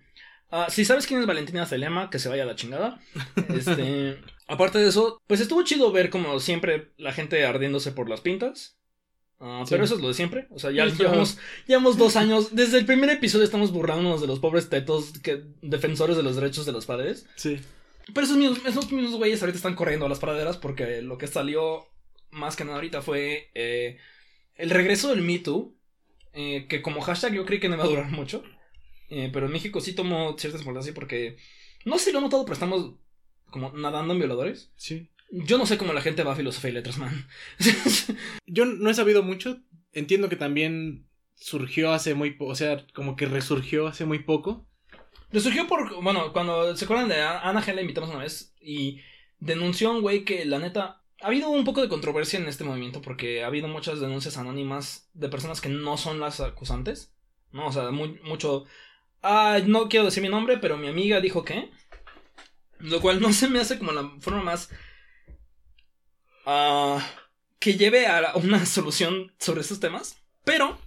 ah, si sabes quién es Valentina Zelema, que se vaya a la chingada. Este, aparte de eso, pues estuvo chido ver como siempre la gente ardiéndose por las pintas. Sí. Pero eso es lo de siempre. O sea, ya llevamos, llevamos dos años. Desde el primer episodio estamos burlándonos de los pobres tetos que, defensores de los derechos de los padres. Sí. Pero esos mismos, esos mismos güeyes ahorita están corriendo a las praderas porque lo que salió más que nada ahorita fue eh, el regreso del Me Too, eh, que como hashtag yo creí que no iba a durar mucho, eh, pero en México sí tomó cierta importancia porque no sé si lo he notado, pero estamos como nadando en violadores. Sí. Yo no sé cómo la gente va a filosofía y letras, man. Yo no he sabido mucho. Entiendo que también surgió hace muy poco. O sea, como que resurgió hace muy poco. Resurgió por, bueno, cuando se acuerdan de Ana G, la invitamos una vez y denunció un güey que la neta... Ha habido un poco de controversia en este movimiento porque ha habido muchas denuncias anónimas de personas que no son las acusantes. No, o sea, mucho... Ah, no quiero decir mi nombre, pero mi amiga dijo que... Lo cual no se me hace como la forma más... ah, que lleve a una solución sobre estos temas. Pero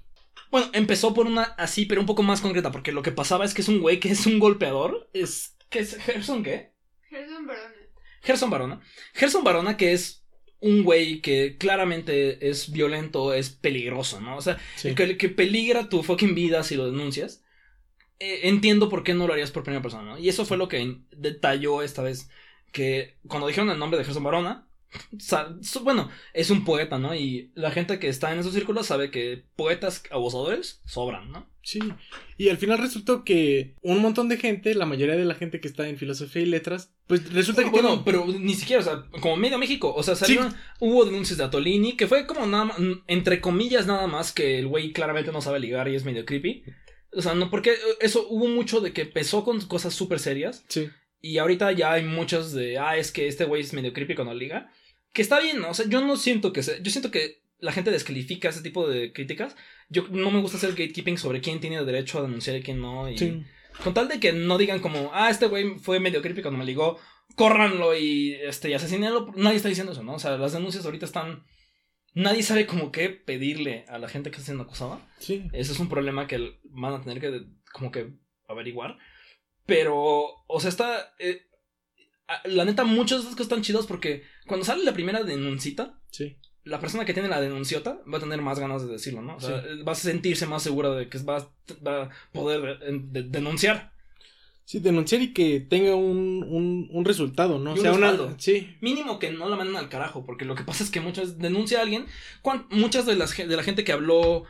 bueno, empezó por una así, pero un poco más concreta, porque lo que pasaba es que es un güey que es un golpeador. Es. ¿Qué es? ¿Gerson qué? Gerson Barona. Gerson Barona. Gerson Barona, que es un güey que claramente es violento, es peligroso, ¿no? O sea, Sí. que, que peligra tu fucking vida si lo denuncias. Eh, entiendo por qué no lo harías por primera persona, ¿no? Y eso fue lo que detalló esta vez. Que cuando dijeron el nombre de Gerson Barona, bueno, es un poeta, ¿no? Y la gente que está en esos círculos sabe que poetas abusadores sobran, ¿no? Sí. Y al final resultó que un montón de gente, la mayoría de la gente que está en filosofía y letras, pues resulta que Bueno, tienen- pero ni siquiera, o sea, como medio México, o sea, salieron, hubo denuncias de Atolini, que fue como nada más, entre comillas nada más, que el güey claramente no sabe ligar y es medio creepy. O sea, no, porque eso hubo mucho de que empezó con cosas súper serias Sí. Y ahorita ya hay muchos de, ah, es que este güey es medio creepy cuando liga. Que está bien, ¿no? O sea, yo no siento que se, yo siento que la gente descalifica ese tipo de críticas. Yo no me gusta hacer gatekeeping sobre quién tiene derecho a denunciar y quién no. Y Sí. con tal de que no digan como, ah, este güey fue medio creepy cuando me ligó, córranlo y, este, y asesinenlo. Nadie está diciendo eso, ¿no? O sea, las denuncias ahorita están... Nadie sabe como qué pedirle a la gente que está siendo acusada. Sí. Ese es un problema que van a tener que, como que, averiguar. Pero, o sea, está... eh, la neta, muchas de estas cosas están chidas porque cuando sale la primera denuncita, Sí. la persona que tiene la denunciota va a tener más ganas de decirlo, ¿no? O sea, va a sentirse más segura de que va, a- va a poder eh, de- denunciar. Sí, denunciar y que tenga un, un, un resultado, ¿no? Y O un sea, una... respaldo. Sí, Mínimo que no la manden al carajo, porque lo que pasa es que muchas denuncia a alguien. cuan- muchas de, las, de la gente que habló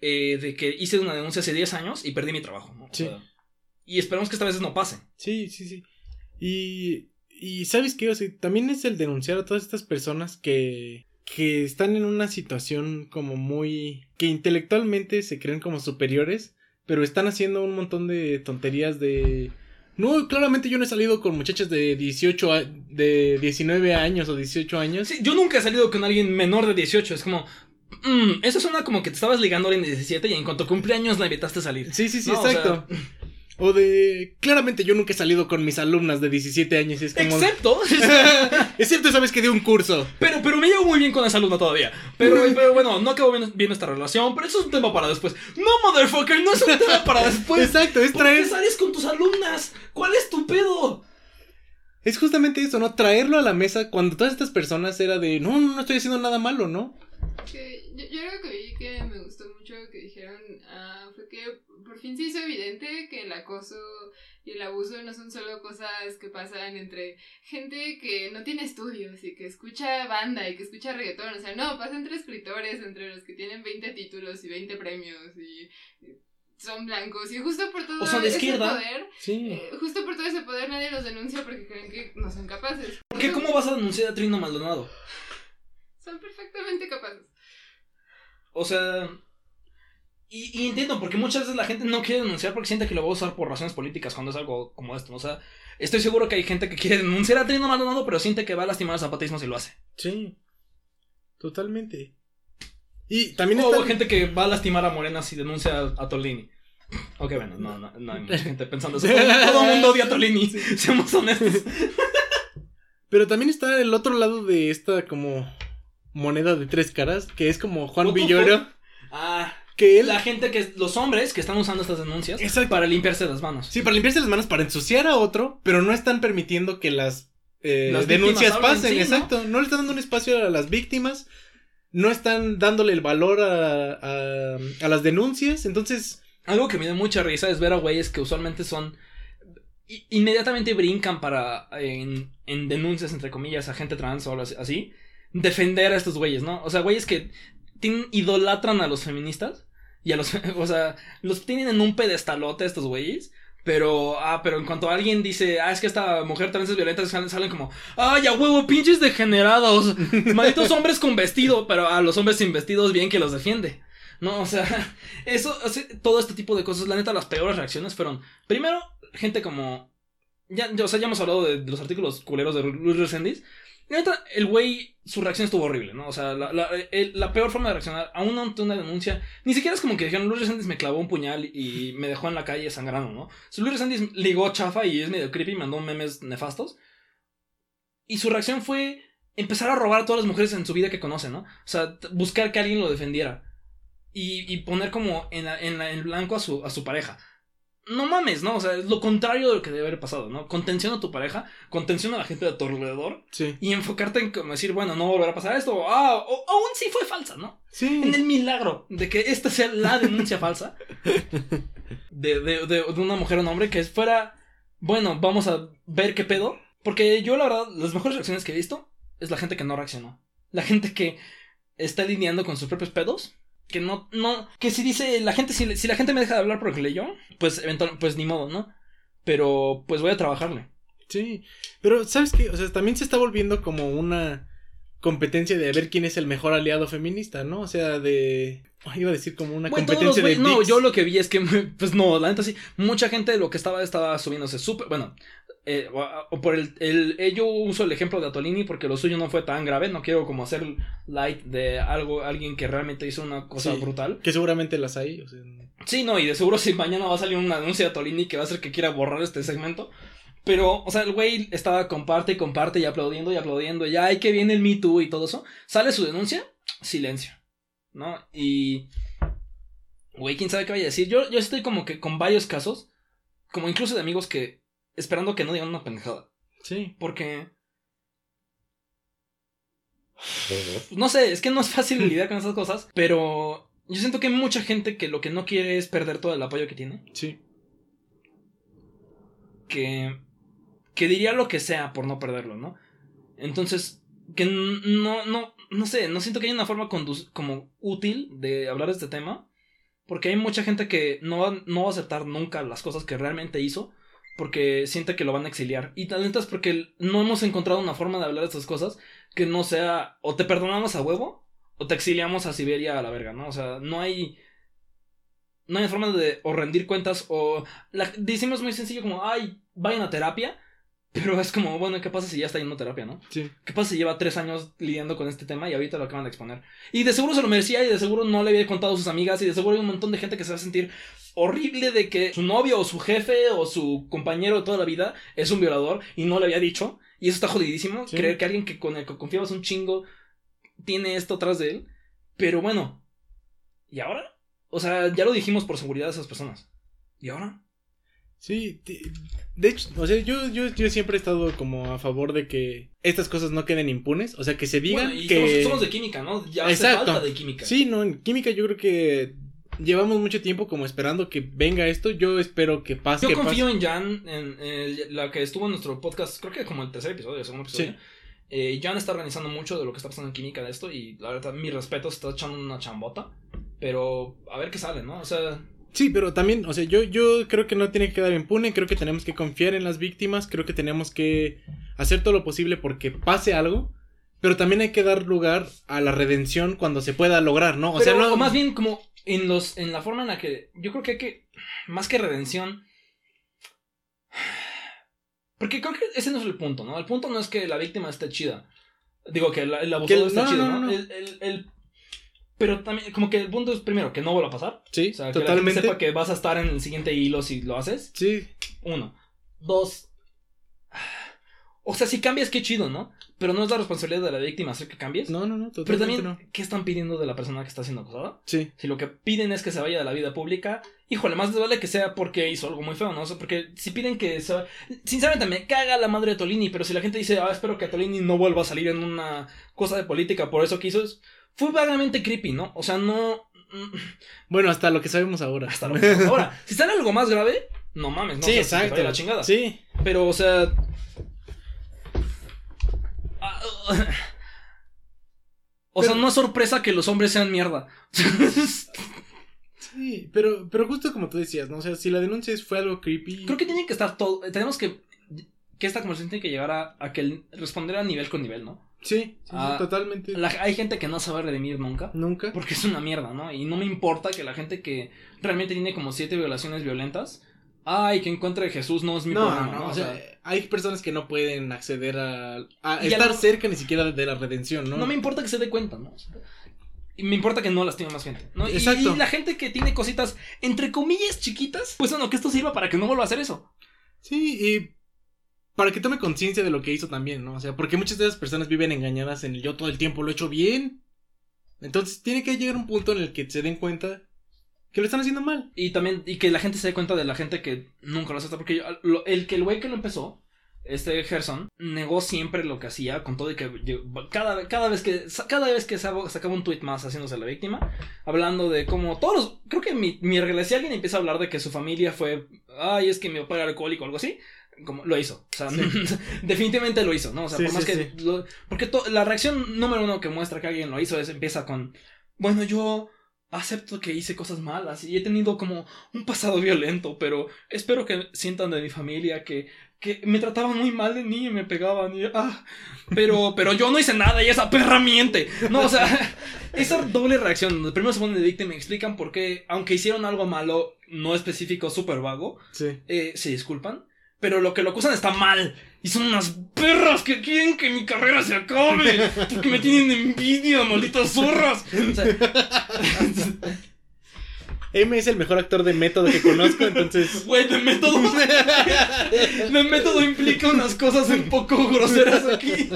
eh, de que hice una denuncia hace 10 años y perdí mi trabajo. ¿no? O Sí. sea, y esperemos que esta vez no pase. sí, sí, sí. Y, y ¿sabes qué? O sea, también es el denunciar a todas estas personas que, que están en una situación como muy... que intelectualmente se creen como superiores, pero están haciendo un montón de tonterías de... No, claramente yo no he salido con muchachas de 18, a- de 19 años o 18 años. Sí, yo nunca he salido con alguien menor de 18. Es como. mm, eso suena como que te estabas ligando a alguien de 17 y en cuanto cumpleaños la invitaste a salir. Sí, sí, sí, No, o exacto. O, de... Claramente yo nunca he salido con mis alumnas de 17 años y es como... Excepto. Excepto sabes que de un curso. Pero, pero me llevo muy bien con esa alumna todavía. Pero, pero bueno, no acabo bien, bien esta relación. Pero eso es un tema para después. No, motherfucker, no es un tema para después. Exacto, es ¿Por qué traer... sales con tus alumnas? ¿Cuál es tu pedo? Es justamente eso, ¿no? Traerlo a la mesa cuando todas estas personas era de... No, no, no estoy haciendo nada malo, ¿no? Que yo, yo algo que que me gustó mucho que dijeron ah, fue que por fin se hizo evidente que el acoso y el abuso no son solo cosas que pasan entre gente que no tiene estudios y que escucha banda y que escucha reggaetón. O sea, no, pasa entre escritores, entre los que tienen 20 títulos y 20 premios y son blancos. Y justo por todo O son de ese poder, Sí. eh, justo por todo ese poder nadie los denuncia porque creen que no son capaces. ¿Por qué? ¿Cómo vas a denunciar a Trino Maldonado? Son perfectamente capaces. O sea. Y, y entiendo, porque muchas veces la gente no quiere denunciar porque siente que lo va a usar por razones políticas cuando es algo como esto. ¿no? O sea, estoy seguro que hay gente que quiere denunciar a Trino Maldonado, pero siente que va a lastimar al zapatismo si lo hace. Sí. Totalmente. Y también O está... gente que va a lastimar a Morena si denuncia a, a Tolini. Ok, bueno, no, no, no hay mucha gente pensando eso. Todo, todo el mundo odia a Tolini, seamos honestos. Pero también está el otro lado de esta como moneda de tres caras, que es como Juan Villoro, Ah, que él... la gente que, los hombres que están usando estas denuncias Exacto. para limpiarse las manos. Sí, para limpiarse las manos, para ensuciar a otro, pero no están permitiendo que las, eh, Las denuncias pasen, exacto. ¿no? le están dando un espacio a las víctimas, no están dándole el valor a, a, a las denuncias, entonces... Algo que me da mucha risa es ver a güeyes que usualmente son. Inmediatamente brincan para. En, en denuncias, entre comillas, a gente trans o así. Defender a estos güeyes, ¿no? O sea, güeyes que tienen, idolatran a los feministas. Y a los. O sea, los tienen en un pedestalote estos güeyes. Pero, ah, pero en cuanto alguien dice, ah, es que esta mujer trans es violenta, salen, salen como, ay, a huevo, pinches degenerados, malditos hombres con vestido, pero a los hombres sin vestidos bien que los defiende. No, o sea, eso, o sea, todo este tipo de cosas, la neta, las peores reacciones fueron, primero, gente como, ya, ya, o sea, ya hemos hablado de, de los artículos culeros de Luis Resendiz, neta, el güey, su reacción estuvo horrible, ¿no? O sea, la, la, la peor forma de reaccionar a una, ante una denuncia, ni siquiera es como que dijeron, Luis Resendiz me clavó un puñal y me dejó en la calle sangrando, ¿no? Luis Resendiz ligó chafa y es medio creepy, mandó memes nefastos, y su reacción fue empezar a robar a todas las mujeres en su vida que conoce, ¿no? O sea, buscar que alguien lo defendiera. Y, y poner como en, en, en blanco a su, a su pareja. No mames, ¿no? O sea, es lo contrario de lo que debe haber pasado, ¿no? Contención a tu pareja, contención a la gente de tu alrededor Sí. y enfocarte en como decir, bueno, no volverá a pasar esto, o, ah, o aún sí fue falsa, ¿no? Sí. En el milagro de que esta sea la denuncia falsa de, de, de, de una mujer o un hombre que fuera, bueno, vamos a ver qué pedo. Porque yo, la verdad, las mejores reacciones que he visto es la gente que no reaccionó. La gente que está lidiando con sus propios pedos. Que no, no, que si dice la gente, si, si la gente me deja de hablar porque leyó, pues eventualmente, pues ni modo, ¿no? Pero pues voy a trabajarle. Sí, pero ¿sabes qué? O sea, también se está volviendo como una competencia de ver quién es el mejor aliado feminista, ¿no? O sea, de... Iba a decir como una Bueno, todos competencia los de... no, dicks. yo lo que vi es que, pues no, la neta sí, mucha gente de lo que estaba estaba subiéndose súper, bueno, eh, por el, el, eh, yo uso el ejemplo de Atolini porque lo suyo no fue tan grave, no quiero como hacer light de algo, alguien que realmente hizo una cosa Sí. brutal. Que seguramente las hay, o sea... Sí, no, y de seguro si mañana va a salir una denuncia de Atolini que va a hacer que quiera borrar este segmento. Pero, o sea, el güey estaba comparte y comparte y aplaudiendo y aplaudiendo. Y ay, que viene el Me Too y todo eso. Sale su denuncia, silencio. ¿No? Y. Güey, quién sabe qué vaya a decir. Yo, yo estoy como que con varios casos, como incluso de amigos que. Esperando que no digan una pendejada. Sí. Porque. No sé, es que no es fácil lidiar con esas cosas. Pero. Yo siento que hay mucha gente que lo que no quiere es perder todo el apoyo que tiene. Sí. que, que diría lo que sea por no perderlo, ¿no? Entonces, que no, no, no sé, no siento que haya una forma condu- como útil de hablar de este tema, porque hay mucha gente que no va, no va a aceptar nunca las cosas que realmente hizo, porque siente que lo van a exiliar. Y tal vez es porque no hemos encontrado una forma de hablar de estas cosas que no sea o te perdonamos a huevo o te exiliamos a Siberia a la verga, ¿no? O sea, no hay no hay forma de o rendir cuentas o decimos muy sencillo como, ay, vayan a terapia, pero es como, bueno, ¿qué pasa si ya está yendo a terapia, no? Sí. ¿Qué pasa si lleva tres años lidiando con este tema y ahorita lo acaban de exponer? Y de seguro se lo merecía y de seguro no le había contado a sus amigas y de seguro hay un montón de gente que se va a sentir horrible de que su novio o su jefe o su compañero de toda la vida es un violador y no le había dicho. Y eso está jodidísimo. Sí. Creer que alguien que con el que confiabas un chingo tiene esto atrás de él. Pero bueno. ¿Y ahora? O sea, ya lo dijimos por seguridad de esas personas. ¿Y ahora? Sí, de hecho, o sea, yo, yo, yo siempre he estado como a favor de que estas cosas no queden impunes, o sea, que se digan Bueno, y que... somos, somos de química, ¿no? Ya hace falta de química. Sí, no, en química yo creo que llevamos mucho tiempo como esperando que venga esto, yo espero que pase. Yo que confío pase. en Jan, en eh, la que estuvo en nuestro podcast, creo que como el tercer episodio, el segundo episodio. Sí. Eh, Jan está organizando mucho de lo que está pasando en química de esto y la verdad, mi respeto, se está echando una chambota. Pero a ver qué sale, ¿no? O sea, Sí, pero también, o sea, yo, yo creo que no tiene que quedar impune, creo que tenemos que confiar en las víctimas, creo que tenemos que hacer todo lo posible porque pase algo, pero también hay que dar lugar a la redención cuando se pueda lograr, ¿no? O pero, sea, no... o más bien como en los en la forma en la que yo creo que hay que más que redención porque creo que ese no es el punto, ¿no? El punto no es que la víctima esté chida. Digo que el, el abusador Que- esté no, chido, no, ¿no? no, no. El, el- el- pero también como que el punto es primero que no vuelva a pasar. Sí, O sea, que la totalmente. gente sepa que vas a estar en el siguiente hilo si lo haces. Sí, Uno. Dos. O sea, si cambias, qué chido, ¿no? Pero no es la responsabilidad de la víctima hacer que cambies. no, no, no, Pero totalmente también, no. ¿qué están pidiendo de la persona que está siendo acosada? Sí, Si lo que piden es que se vaya de la vida pública, híjole, más les vale que sea porque hizo algo muy feo, ¿no? O sea, porque si piden que se. Sinceramente, me caga la madre de Tolini, pero si la gente dice, ah, espero que Tolini no vuelva a salir en una cosa de política por eso que hizo, es- fue vagamente creepy, ¿no? O sea, no... mm, bueno, hasta lo que sabemos ahora. Hasta lo que Ahora, si sale algo más grave, no mames, ¿no? sí, O sea, exacto. la chingada. Sí, Pero, o sea. ah, O sea, no es sorpresa que los hombres sean mierda. sí, pero, pero justo como tú decías, ¿no? O sea, si la denuncia es- fue algo creepy... Creo que tiene que estar todo. Tenemos que. Que esta conversación tiene que llegar a, a que responder a nivel con nivel, ¿no? Sí, sí, Ah, totalmente. La- hay gente que no sabe redimir nunca. Nunca. Porque es una mierda, ¿no? Y no me importa que la gente que realmente tiene como siete violaciones violentas. Ay, que encuentre a Jesús no es mi No, problema, no, ¿no? o sea, hay personas que no pueden acceder a, a Y a estar cerca ni siquiera de la redención, ¿no? No me importa que se dé cuenta, ¿no? Y me importa que no lastime más gente, ¿no? Y-. Y, la gente que tiene cositas, entre comillas, chiquitas, pues bueno, que esto sirva para que no vuelva a hacer eso. Sí, y para que tome conciencia de lo que hizo también, ¿no? O sea, porque muchas de esas personas viven engañadas en el yo todo el tiempo lo he hecho bien. Entonces tiene que llegar un punto en el que se den cuenta que lo están haciendo mal. Y también, y que la gente se dé cuenta de la gente que nunca lo acepta, porque yo- el que el güey que lo empezó, este Gerson, negó siempre lo que hacía, con todo y que cada, cada vez que cada vez que sacaba un tweet más haciéndose la víctima, hablando de cómo todos los, creo que mi, mi regla, si alguien empieza a hablar de que su familia fue, ay, es que mi papá era alcohólico o algo así, como lo hizo, o sea, Sí. definitivamente lo hizo, ¿no? O sea, Sí, por más sí, que, lo- porque to- la reacción número uno que muestra que alguien lo hizo es, empieza con, bueno, yo acepto que hice cosas malas y he tenido como un pasado violento, pero espero que sientan de mi familia que, que me trataban muy mal de niño y me pegaban y ah, pero, pero yo no hice nada y esa perra miente. No, o sea, esa doble reacción, donde primero se ponen de víctima y me explican por qué, aunque hicieron algo malo, no específico, súper vago, Sí. eh, se disculpan, pero lo que lo acusan está mal. Y son unas perras que quieren que mi carrera se acabe. Porque me tienen envidia, malditas zorras. O sea, M es el mejor actor de método que conozco, entonces. Güey, de método. De método implica unas cosas un poco groseras aquí.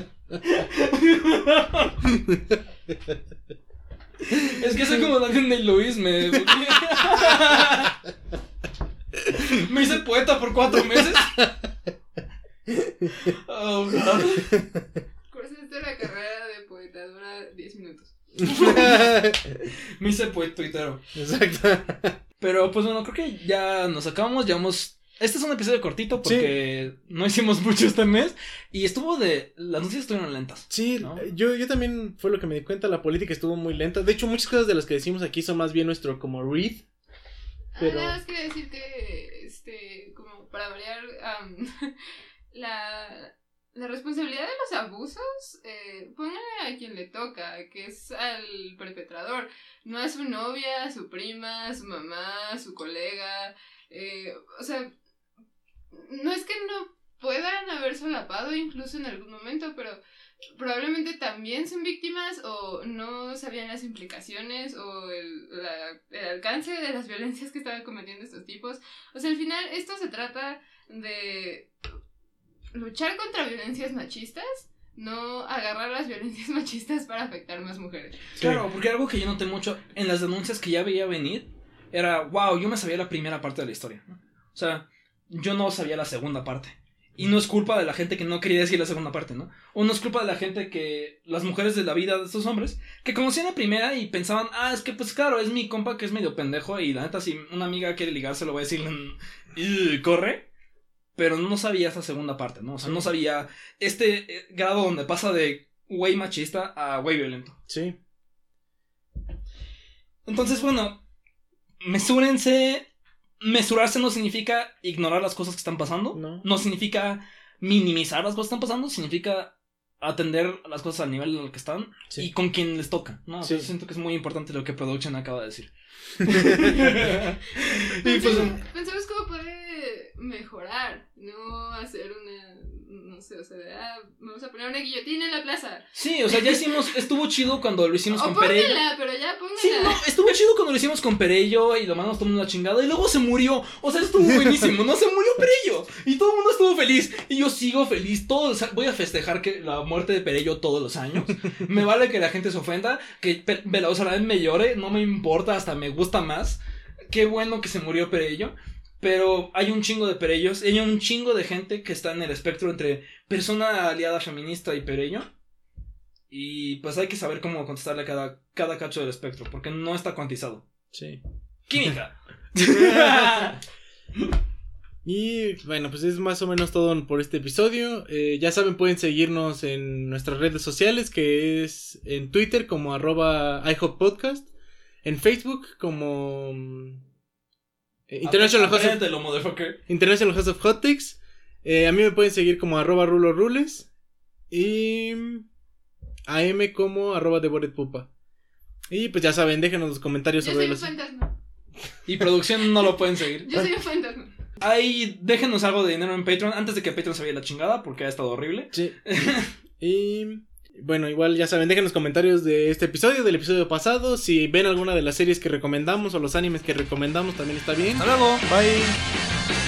Es que soy como Daniel de Luis, me. Me hice poeta por cuatro meses. Oh, God. Cursaste la carrera de poeta, dura 10 minutos. Me hice poeta tuitero. Exacto. Pero pues bueno, creo que ya nos acabamos, llevamos Este es un episodio cortito porque no hicimos mucho este mes y estuvo de... Las noticias estuvieron lentas. Sí, ¿no? yo, yo también fue lo que me di cuenta, la política estuvo muy lenta. De hecho, muchas cosas de las que decimos aquí son más bien nuestro como read. Pero- Ah, nada más quería decir que, este, como para variar, la, la responsabilidad de los abusos, eh, póngale a quien le toca, que es al perpetrador, no a su novia, a su prima, a su mamá, a su colega, eh, o sea, no es que no puedan haber solapado incluso en algún momento, pero probablemente también son víctimas o no sabían las implicaciones o el, la- el alcance de las violencias que estaban cometiendo estos tipos. O sea, al final esto se trata de luchar contra violencias machistas, no agarrar las violencias machistas para afectar más mujeres. Claro, porque algo que yo noté mucho en las denuncias que ya veía venir era, wow, yo me sabía la primera parte de la historia. O sea, yo no sabía la segunda parte. Y no es culpa de la gente que no quería decir la segunda parte, ¿no? O no es culpa de la gente que, las mujeres de la vida de estos hombres, que conocían la primera y pensaban, ah, es que pues claro, es mi compa que es medio pendejo y la neta si una amiga quiere ligarse lo voy a decir, "Ugh, corre. Pero no sabía esa segunda parte, ¿no? O sea, no sabía este eh, grado donde pasa de güey machista a güey violento. Sí. Entonces, bueno, mesúrense. Mesurarse no significa ignorar las cosas que están pasando. No. significa minimizar las cosas que están pasando. Significa atender las cosas al nivel en el que están Sí. y con quien les toca. ¿no? Sí. yo siento que es muy importante lo que Production acaba de decir. y pues, Pensemos, pensemos cómo puede mejorar, no hacer una, no sé, o sea, de, ah, vamos a poner una guillotina en la plaza. sí, o sea, ya hicimos. Estuvo chido cuando lo hicimos O con Perello. póngala, pero ya póngala. Sí, no, estuvo chido cuando lo hicimos con Perello y lo mandamos tomando una chingada y luego se murió. O sea, estuvo buenísimo, no se murió Perello. Y todo el mundo estuvo feliz. Y yo sigo feliz. Todos los- voy a festejar que la muerte de Perello todos los años. Me vale que la gente se ofenda, que Saladín me llore, no me importa, hasta me gusta más. Qué bueno que se murió Perello. Pero hay un chingo de Perellos, hay un chingo de gente que está en el espectro entre persona aliada feminista y Perello. Y pues hay que saber cómo contestarle a cada, cada cacho del espectro, porque no está cuantizado. Sí. Química. Y bueno, pues es más o menos todo por este episodio. Eh, ya saben, pueden seguirnos en nuestras redes sociales, que es en Twitter como arroba iHopPodcast, en Facebook como mm, eh, International, House of. International House of Hot Takes. Eh, a mí me pueden seguir como arroba rulo rules y a M como arroba Pupa. Y pues ya saben, déjenos los comentarios Yo sobre soy un los... fantasma. Y producción no lo pueden seguir. Yo soy un fantasma. Ahí déjenos algo de dinero en Patreon antes de que Patreon se vaya la chingada, porque ha estado horrible. Sí. y bueno, igual ya saben, dejen los comentarios de este episodio, del episodio pasado. Si ven alguna de las series que recomendamos o los animes que recomendamos, también está bien. Hasta luego. Bye.